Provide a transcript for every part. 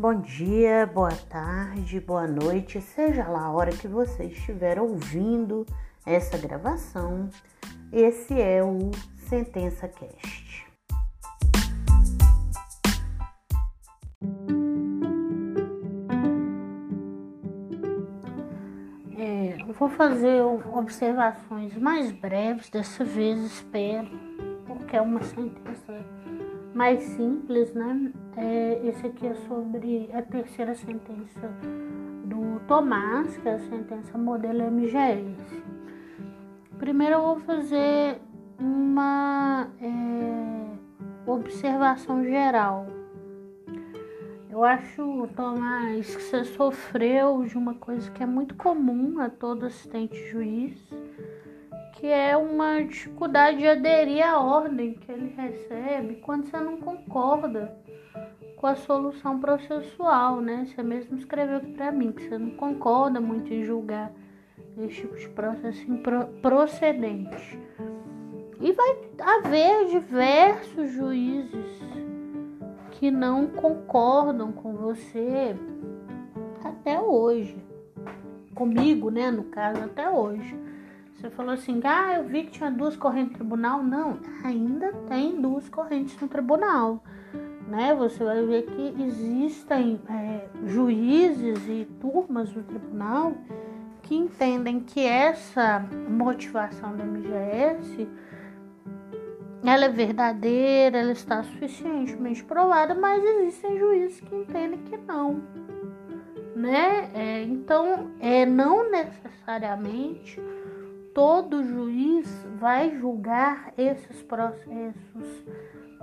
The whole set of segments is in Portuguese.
Bom dia, boa tarde, boa noite, seja lá a hora que você estiver ouvindo essa gravação. Esse é o Sentença Cast. É, vou fazer observações mais breves dessa vez, espero, porque é uma sentença mais simples, né? É, esse aqui é sobre a terceira sentença do Tomás, que é a sentença modelo MGS. Primeiro eu vou fazer uma é, observação geral. Eu acho, Tomás, que você sofreu de uma coisa que é muito comum a todo assistente juiz, que é uma dificuldade de aderir à ordem que ele recebe quando você não concorda com a solução processual, né? Você mesmo escreveu aqui para mim que você não concorda muito em julgar esse tipo de processo procedente. E vai haver diversos juízes que não concordam com você até hoje. Comigo, né, no caso, até hoje. Você falou assim, ah, eu vi que tinha duas correntes no tribunal. Não, ainda tem duas correntes no tribunal. Né? Você vai ver que existem é, juízes e turmas do tribunal que entendem que essa motivação da MGS ela é verdadeira, ela está suficientemente provada, mas existem juízes que entendem que não. Né? É, então, é, não necessariamente todo juiz vai julgar esses processos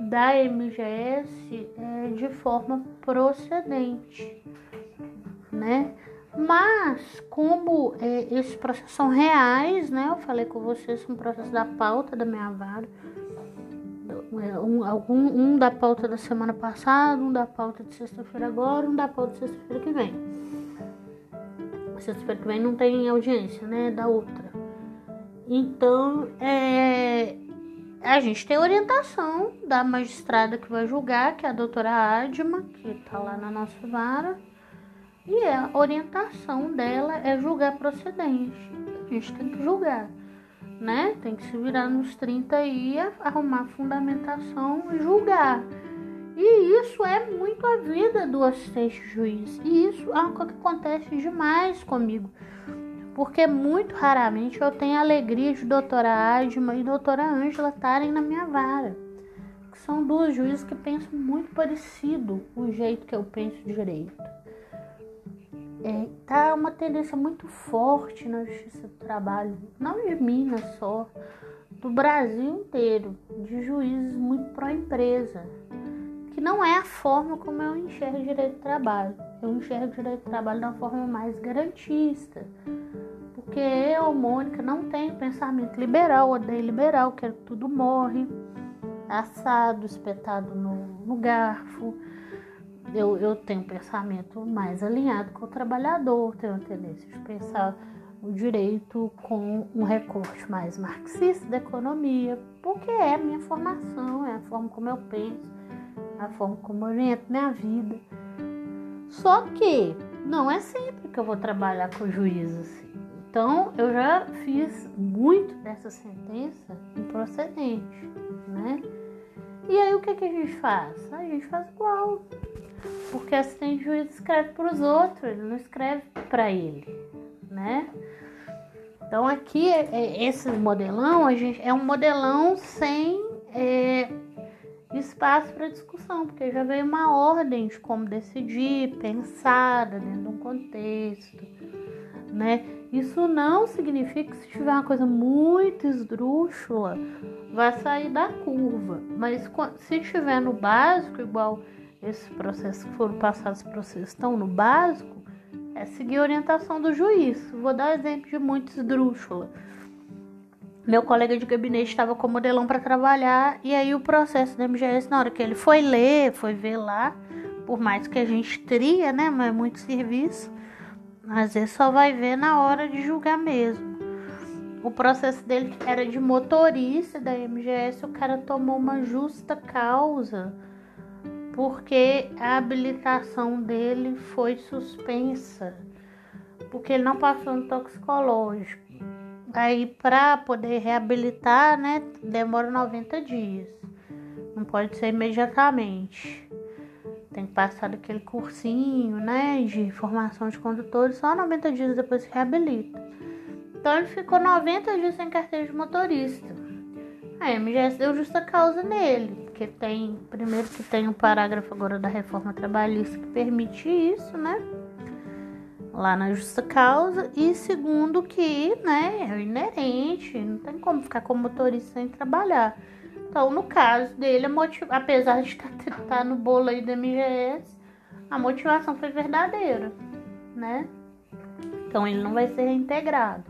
da MGS é, de forma procedente, né? Mas como é, esses processos são reais, né? Eu falei com vocês, são processos da pauta da minha vara. É, um, algum, um da pauta da semana passada, um da pauta de sexta-feira agora, um da pauta de sexta-feira que vem. Sexta-feira que vem não tem audiência, né? Da outra. Então, é, a gente tem orientação da magistrada que vai julgar, que é a doutora Adma, que está lá na nossa vara, e a orientação dela é julgar procedente. A gente tem que julgar, né? Tem que se virar nos 30 e arrumar fundamentação e julgar. E isso é muito a vida do assistente juiz. E isso é algo que acontece demais comigo porque muito raramente eu tenho a alegria de doutora Adma e doutora Ângela estarem na minha vara. São duas juízes que pensam muito parecido o jeito que eu penso direito. É, tá uma tendência muito forte na justiça do trabalho, não de Minas só, do Brasil inteiro, de juízes muito pró-empresa, que não é a forma como eu enxergo direito do trabalho. Eu enxergo direito do trabalho de uma forma mais garantista, porque eu, Mônica, não tenho pensamento liberal, odeio liberal, quero que tudo morre, assado, espetado no, no garfo. Eu, eu tenho um pensamento mais alinhado com o trabalhador, tenho a tendência de pensar o direito com um recorte mais marxista da economia, porque é a minha formação, é a forma como eu penso, é a forma como eu oriento minha vida. Só que não é sempre que eu vou trabalhar com juízes assim. Então, eu já fiz muito dessa sentença improcedente, né? E aí, o que, que a gente faz? A gente faz igual. Porque assistente juiz escreve para os outros, ele não escreve para ele, né? Então, aqui, é, é, esse modelão, a gente, é um modelão sem é, espaço para discussão, porque já veio uma ordem de como decidir, pensada dentro de um contexto, né? Isso não significa que se tiver uma coisa muito esdrúxula, vai sair da curva. Mas se estiver no básico, igual esses processos que foram passados, processos estão no básico, é seguir a orientação do juiz. Vou dar exemplo de muito esdrúxula. Meu colega de gabinete estava com o modelão para trabalhar e aí o processo da MGS, na hora que ele foi ler, foi ver lá, por mais que a gente tria, né, mas é muito serviço, às vezes só vai ver na hora de julgar mesmo. O processo dele era de motorista da MGS, o cara tomou uma justa causa porque a habilitação dele foi suspensa, porque ele não passou no toxicológico. Aí, para poder reabilitar, né, demora 90 dias. Não pode ser imediatamente. Tem que passar daquele cursinho, né, de formação de condutores, só 90 dias depois se reabilita. Então, ele ficou 90 dias sem carteira de motorista. A MGS deu justa causa nele, porque tem, primeiro que tem um parágrafo agora da reforma trabalhista que permite isso, né? lá na justa causa e segundo que, né, é inerente, não tem como ficar como motorista sem trabalhar. Então, no caso dele, a apesar de estar tá, tá no bolo aí da MGS, a motivação foi verdadeira, né? Então, ele não vai ser reintegrado.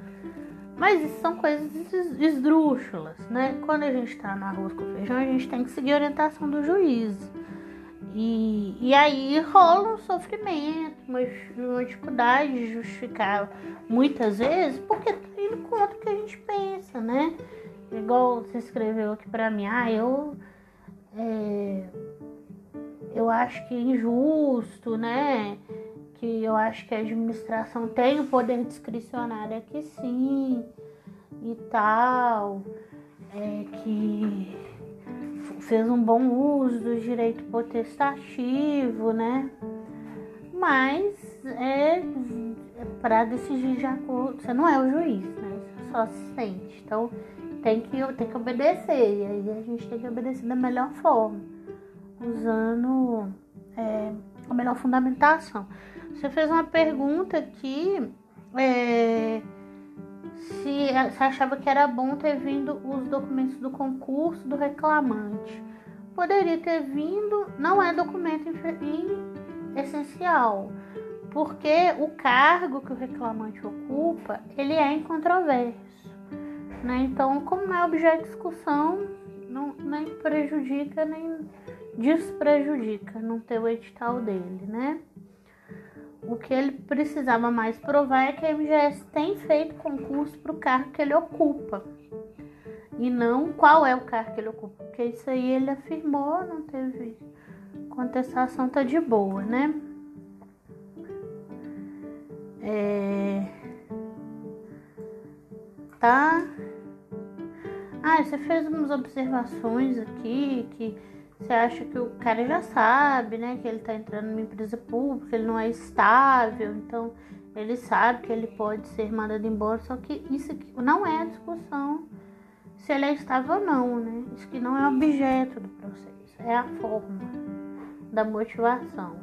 Mas isso são coisas esdrúxulas, né? Quando a gente está no arroz com feijão, a gente tem que seguir a orientação do juiz. E, e aí rola um sofrimento, uma, uma dificuldade de justificar muitas vezes, porque tá indo contra o que a gente pensa, né? Igual você escreveu aqui pra mim, ah, eu. É, eu acho que é injusto, né? Que eu acho que a administração tem o poder discricionário aqui sim e tal. É que fez um bom uso do direito potestativo, né? Mas é, é para decidir de acordo. Você não é o juiz, né? Você só assistente. Então tem que, tem que obedecer. E aí a gente tem que obedecer da melhor forma, usando é, a melhor fundamentação. Você fez uma pergunta aqui. É, se você achava que era bom ter vindo os documentos do concurso do reclamante. Poderia ter vindo, não é documento essencial, porque o cargo que o reclamante ocupa, ele é incontroverso. Né? Então, como é objeto de discussão, não, nem prejudica, nem desprejudica não ter o edital dele, né? O que ele precisava mais provar é que a MGS tem feito concurso para o cargo que ele ocupa. E não qual é o cargo que ele ocupa. Porque isso aí ele afirmou, não teve contestação, tá de boa, né? É... Tá. Ah, você fez umas observações aqui que você acha que o cara já sabe, né? Que ele tá entrando numa empresa pública, ele não é estável, então ele sabe que ele pode ser mandado embora, só que isso aqui não é a discussão se ele é estável ou não, né? Isso que não é objeto do processo, é a forma da motivação.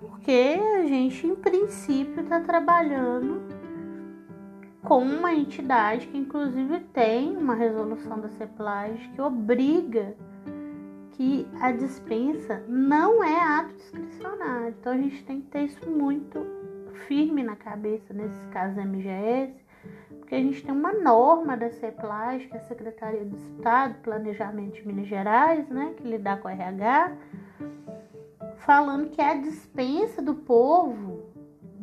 Porque a gente, em princípio, está trabalhando com uma entidade que, inclusive, tem uma resolução da CEPLAG que obriga que a dispensa não é ato discricionário. Então a gente tem que ter isso muito firme na cabeça nesse caso da MGS, porque a gente tem uma norma da CEPLAG, que é a Secretaria do Estado, Planejamento de Minas Gerais, né, que lida com o RH, falando que a dispensa do povo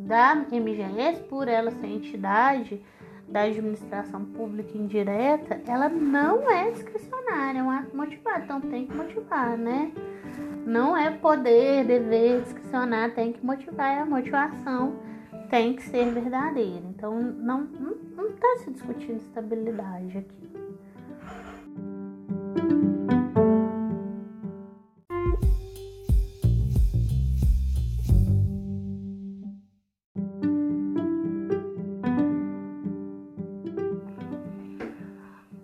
da MGS, por ela ser entidade da administração pública indireta, ela não é discricionária, é um ato motivado, então tem que motivar, né? Não é poder, dever, discricionar, tem que motivar, e a motivação tem que ser verdadeira. Então não não está se discutindo estabilidade aqui.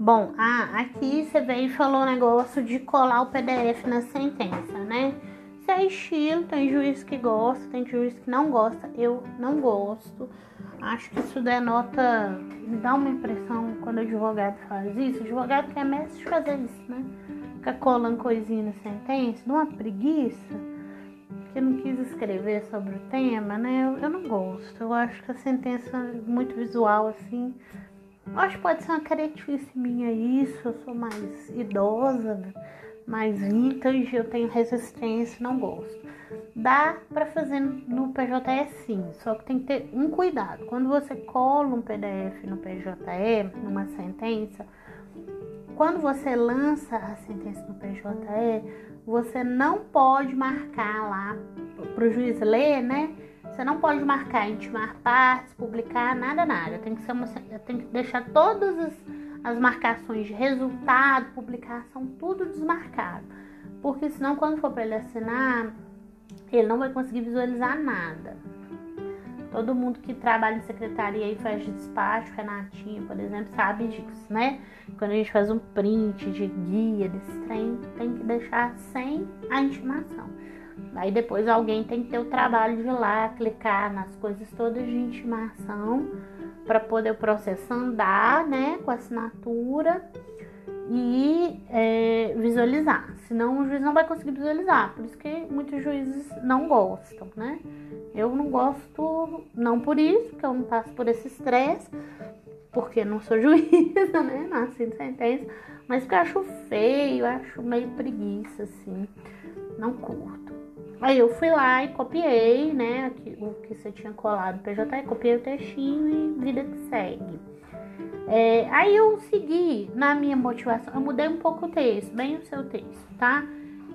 Bom, ah, aqui você veio e falou o negócio de colar o PDF na sentença, né? Isso é estilo, tem juiz que gosta, tem juiz que não gosta. Eu não gosto. Acho que isso denota, dá uma impressão quando o advogado faz isso. O advogado quer mestre de fazer isso, né? Fica colando coisinha na sentença, dá uma preguiça, que não quis escrever sobre o tema, né? Eu, eu não gosto. Eu acho que a sentença é muito visual, assim, Acho que pode ser uma característica minha isso, eu sou mais idosa, mais vintage, eu tenho resistência, não gosto. Dá para fazer no PJE sim, só que tem que ter um cuidado. Quando você cola um PDF no PJE, numa sentença, quando você lança a sentença no PJE, você não pode marcar lá para o juiz ler, né? Você não pode marcar, intimar partes, publicar, nada, nada. Tem que, ser uma, tem que deixar todas as, as marcações de resultado, publicação, tudo desmarcado. Porque senão, quando for para ele assinar, ele não vai conseguir visualizar nada. Todo mundo que trabalha em secretaria e faz despacho, Renatinha, por exemplo, sabe disso, né? Quando a gente faz um print de guia desse trem, tem que deixar sem a intimação. Aí depois alguém tem que ter o trabalho de ir lá, clicar nas coisas todas de intimação para poder o processo andar, né, com assinatura e é, visualizar. Senão o juiz não vai conseguir visualizar. Por isso que muitos juízes não gostam, né? Eu não gosto, não por isso, porque eu não passo por esse estresse, porque não sou juíza, né? Nasci em sentença, mas porque eu acho feio, acho meio preguiça, assim. Não curto. Aí eu fui lá e copiei, né? O que você tinha colado no PJ, copiei o textinho e vida que segue. É, aí eu segui na minha motivação, eu mudei um pouco o texto, bem o seu texto, tá?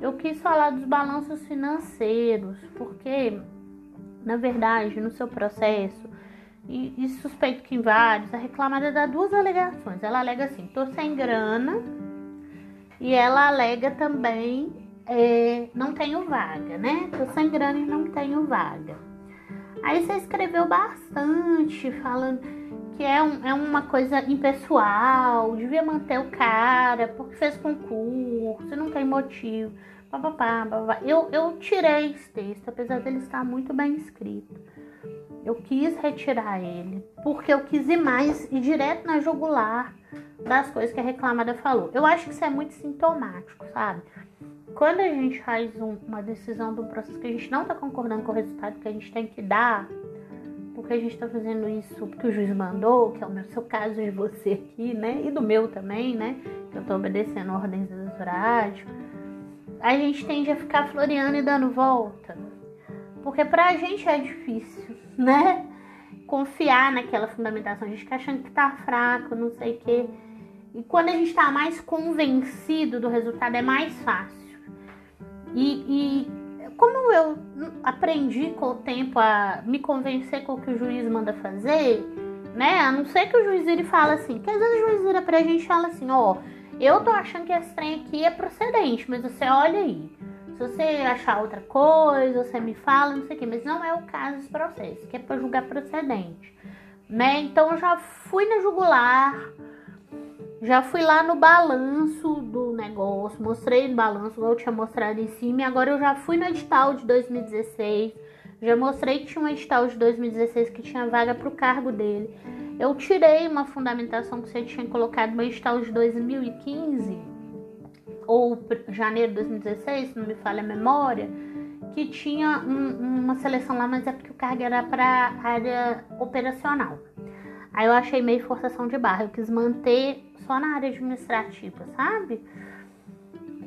Eu quis falar dos balanços financeiros, porque, na verdade, no seu processo, e, e suspeito que em vários, a reclamada dá duas alegações. Ela alega assim, tô sem grana, e ela alega também, é, não tenho vaga, né? Tô sem grana e não tenho vaga. Aí você escreveu bastante, falando que é, um, é uma coisa impessoal, devia manter o cara, porque fez concurso, não tem motivo. Papapá, papapá. Eu, eu tirei esse texto, apesar dele estar muito bem escrito. Eu quis retirar ele, porque eu quis ir mais e direto na jugular das coisas que a reclamada falou. Eu acho que isso é muito sintomático, sabe? Quando a gente faz um, uma decisão de um processo que a gente não está concordando com o resultado que a gente tem que dar, porque a gente está fazendo isso porque o juiz mandou, que é o meu, seu caso de você aqui, né? E do meu também, né? Que eu estou obedecendo ordens exoráticas. A gente tende a ficar floreando e dando volta. Porque pra gente é difícil, né? Confiar naquela fundamentação. A gente fica achando que tá fraco, não sei o quê. E quando a gente tá mais convencido do resultado, é mais fácil. E, e como eu aprendi com o tempo a me convencer com o que o juiz manda fazer, né? A não ser que o juiz ele fala assim, que às vezes o juiz vira pra gente e fala assim, ó, eu tô achando que esse trem aqui é procedente, mas você olha aí. Se você achar outra coisa, você me fala, não sei o que, mas não é o caso desse processo, que é para julgar procedente, né? Então eu já fui na jugular, já fui lá no balanço do negócio, mostrei no balanço, eu tinha mostrado em cima, e agora eu já fui no edital de 2016, já mostrei que tinha um edital de 2016 que tinha vaga para o cargo dele. Eu tirei uma fundamentação que você tinha colocado no edital de 2015, ou janeiro de 2016, se não me falha a memória, que tinha um, uma seleção lá, mas é porque o cargo era para área operacional. Aí eu achei meio forçação de barra, eu quis manter só na área administrativa, sabe?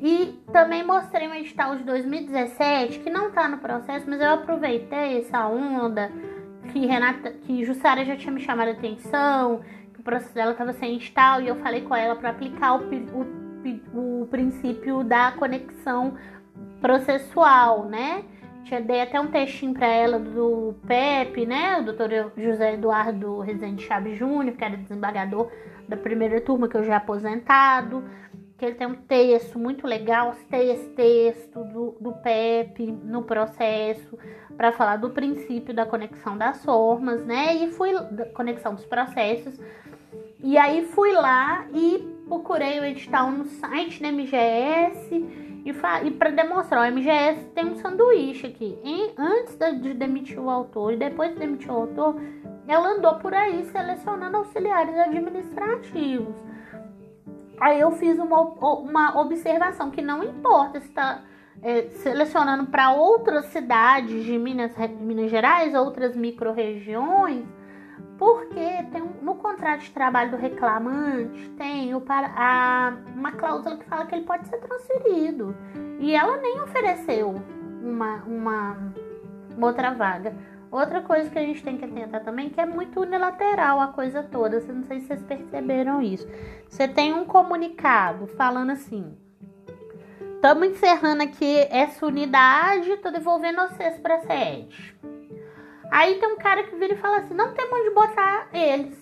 E também mostrei um edital de 2017 que não tá no processo, mas eu aproveitei essa onda que Renata, que Jussara já tinha me chamado a atenção, que o processo dela estava sem edital e eu falei com ela para aplicar o, o, o princípio da conexão processual, né? Tinha dei até um textinho para ela do PEP, né? O doutor José Eduardo Rezende Chaves Júnior, que era desembargador da primeira turma, que eu já aposentado. Que ele tem um texto muito legal, esse texto do, do PEP no processo, para falar do princípio da conexão das formas, né? E fui da conexão dos processos. E aí fui lá e procurei o edital no site da MGS e, e para demonstrar, o MGS tem um sanduíche aqui. E antes de demitir o autor e depois de demitir o autor, ela andou por aí selecionando auxiliares administrativos. Aí eu fiz uma, uma observação que não importa se está é, selecionando para outras cidades de Minas, Minas Gerais, outras micro-regiões, porque tem no contrato de trabalho do reclamante tem o, a, uma cláusula que fala que ele pode ser transferido. E ela nem ofereceu uma, uma, uma outra vaga. Outra coisa que a gente tem que atentar também que é muito unilateral a coisa toda. Não sei se vocês perceberam isso. Você tem um comunicado falando assim: Estamos encerrando aqui essa unidade, tô devolvendo vocês pra sede. Aí tem um cara que vira e fala assim: não tem onde botar eles.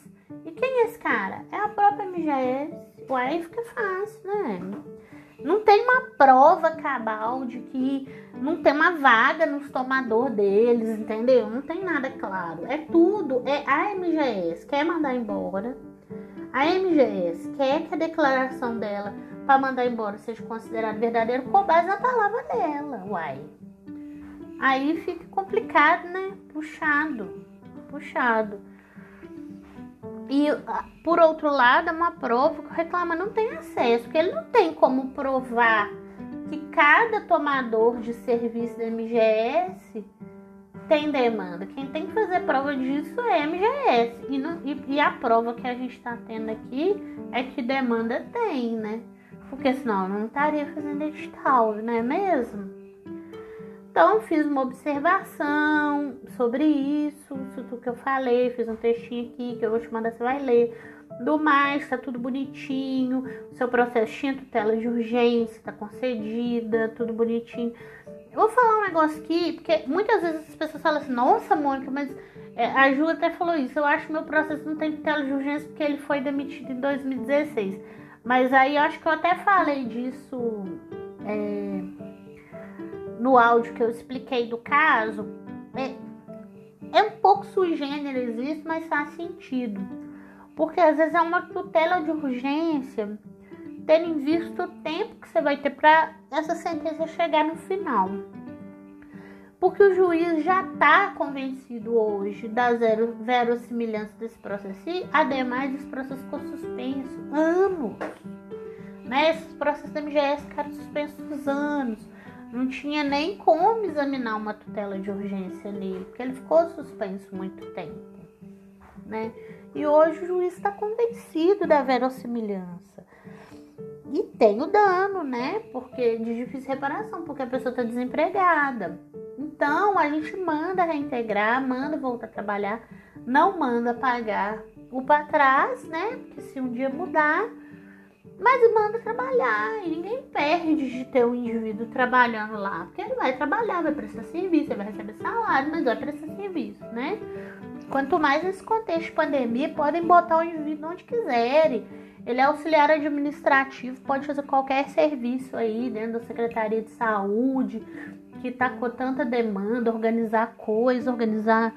E quem é esse cara? É a própria MGS. Ué, aí fica fácil, né? Uma prova cabal de que não tem uma vaga nos tomador deles, entendeu? Não tem nada claro. É tudo. É a MGS quer mandar embora. A MGS quer que a declaração dela para mandar embora seja considerada verdadeira com base na palavra dela. Uai. Aí fica complicado, né? Puxado. Puxado. E, ah, por outro lado, é uma prova que o reclama não tem acesso, porque ele não tem como provar que cada tomador de serviço da MGS tem demanda. Quem tem que fazer prova disso é a MGS. E, não, e, e a prova que a gente está tendo aqui é que demanda tem, né? Porque senão eu não estaria fazendo edital, não é mesmo? Então, fiz uma observação sobre isso, isso tudo que eu falei, fiz um textinho aqui que eu vou te mandar, você vai ler. Do mais, tá tudo bonitinho, seu processo tinha tutela de urgência, tá concedida, tudo bonitinho. Eu vou falar um negócio aqui, porque muitas vezes as pessoas falam assim, nossa, Mônica, mas é, a Ju até falou isso, eu acho que meu processo não tem tutela de urgência porque ele foi demitido em 2016. Mas aí eu acho que eu até falei disso. É, no áudio que eu expliquei do caso, é, é um pouco sui generis isso, mas faz sentido. Porque às vezes é uma tutela de urgência, tendo em vista o tempo que você vai ter para essa sentença chegar no final. Porque o juiz já está convencido hoje da zero, verossimilhança desse processo. E, ademais, esse processo ficou suspenso anos. Né? Esses processos da MGS ficaram suspensos anos não tinha nem como examinar uma tutela de urgência nele, porque ele ficou suspenso muito tempo, né? E hoje o juiz está convencido da verossimilhança. E tem o dano, né? Porque de difícil reparação, porque a pessoa está desempregada. Então a gente manda reintegrar, manda voltar a trabalhar, não manda pagar o para trás, né? Porque se um dia mudar, mas manda trabalhar e ninguém perde de ter um indivíduo trabalhando lá, porque ele vai trabalhar, vai prestar serviço, ele vai receber salário, mas vai prestar serviço, né? Quanto mais nesse contexto de pandemia, podem botar o indivíduo onde quiserem. Ele é auxiliar administrativo, pode fazer qualquer serviço aí dentro da Secretaria de Saúde, que está com tanta demanda, organizar coisas, organizar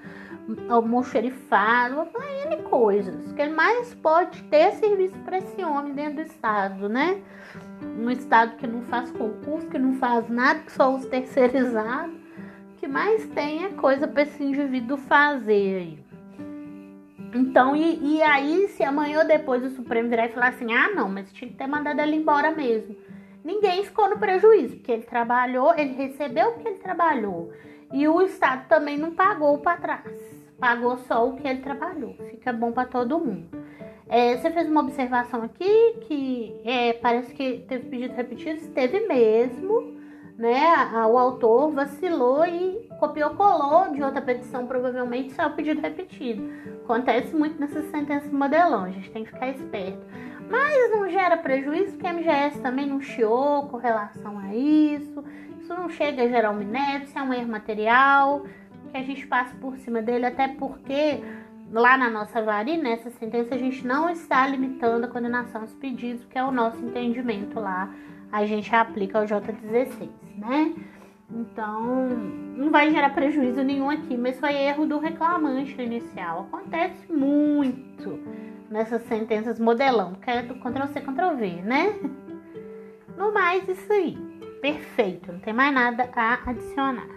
almoxerifado, N coisas. que mais pode ter serviço para esse homem dentro do Estado, né? Um Estado que não faz concurso, que não faz nada, que só os terceirizados. que mais tem é coisa para esse indivíduo fazer aí. Então, e, e, aí, se amanhã ou depois o Supremo virar e falar assim: ah, não, mas tinha que ter mandado ele embora mesmo. Ninguém ficou no prejuízo, porque ele trabalhou, ele recebeu o que ele trabalhou. E o Estado também não pagou para trás pagou só o que ele trabalhou. Fica bom para todo mundo. É, você fez uma observação aqui que é, parece que teve pedido repetido, teve mesmo, né? O autor vacilou e copiou, colou de outra petição, provavelmente só o pedido repetido. Acontece muito nessas sentenças modelão, a gente tem que ficar esperto. Mas não gera prejuízo, porque a MGS também não chiou com relação a isso. Isso não chega a gerar um inépcia, é um erro material que a gente passe por cima dele, até porque lá na nossa varinha, nessa sentença, a gente não está limitando a condenação aos pedidos, que é o nosso entendimento lá, a gente aplica ao J16, né? Então, não vai gerar prejuízo nenhum aqui, mas foi erro do reclamante inicial. Acontece muito nessas sentenças modelão, que é do Ctrl-C, Ctrl-V, né? No mais, isso aí. Perfeito, não tem mais nada a adicionar.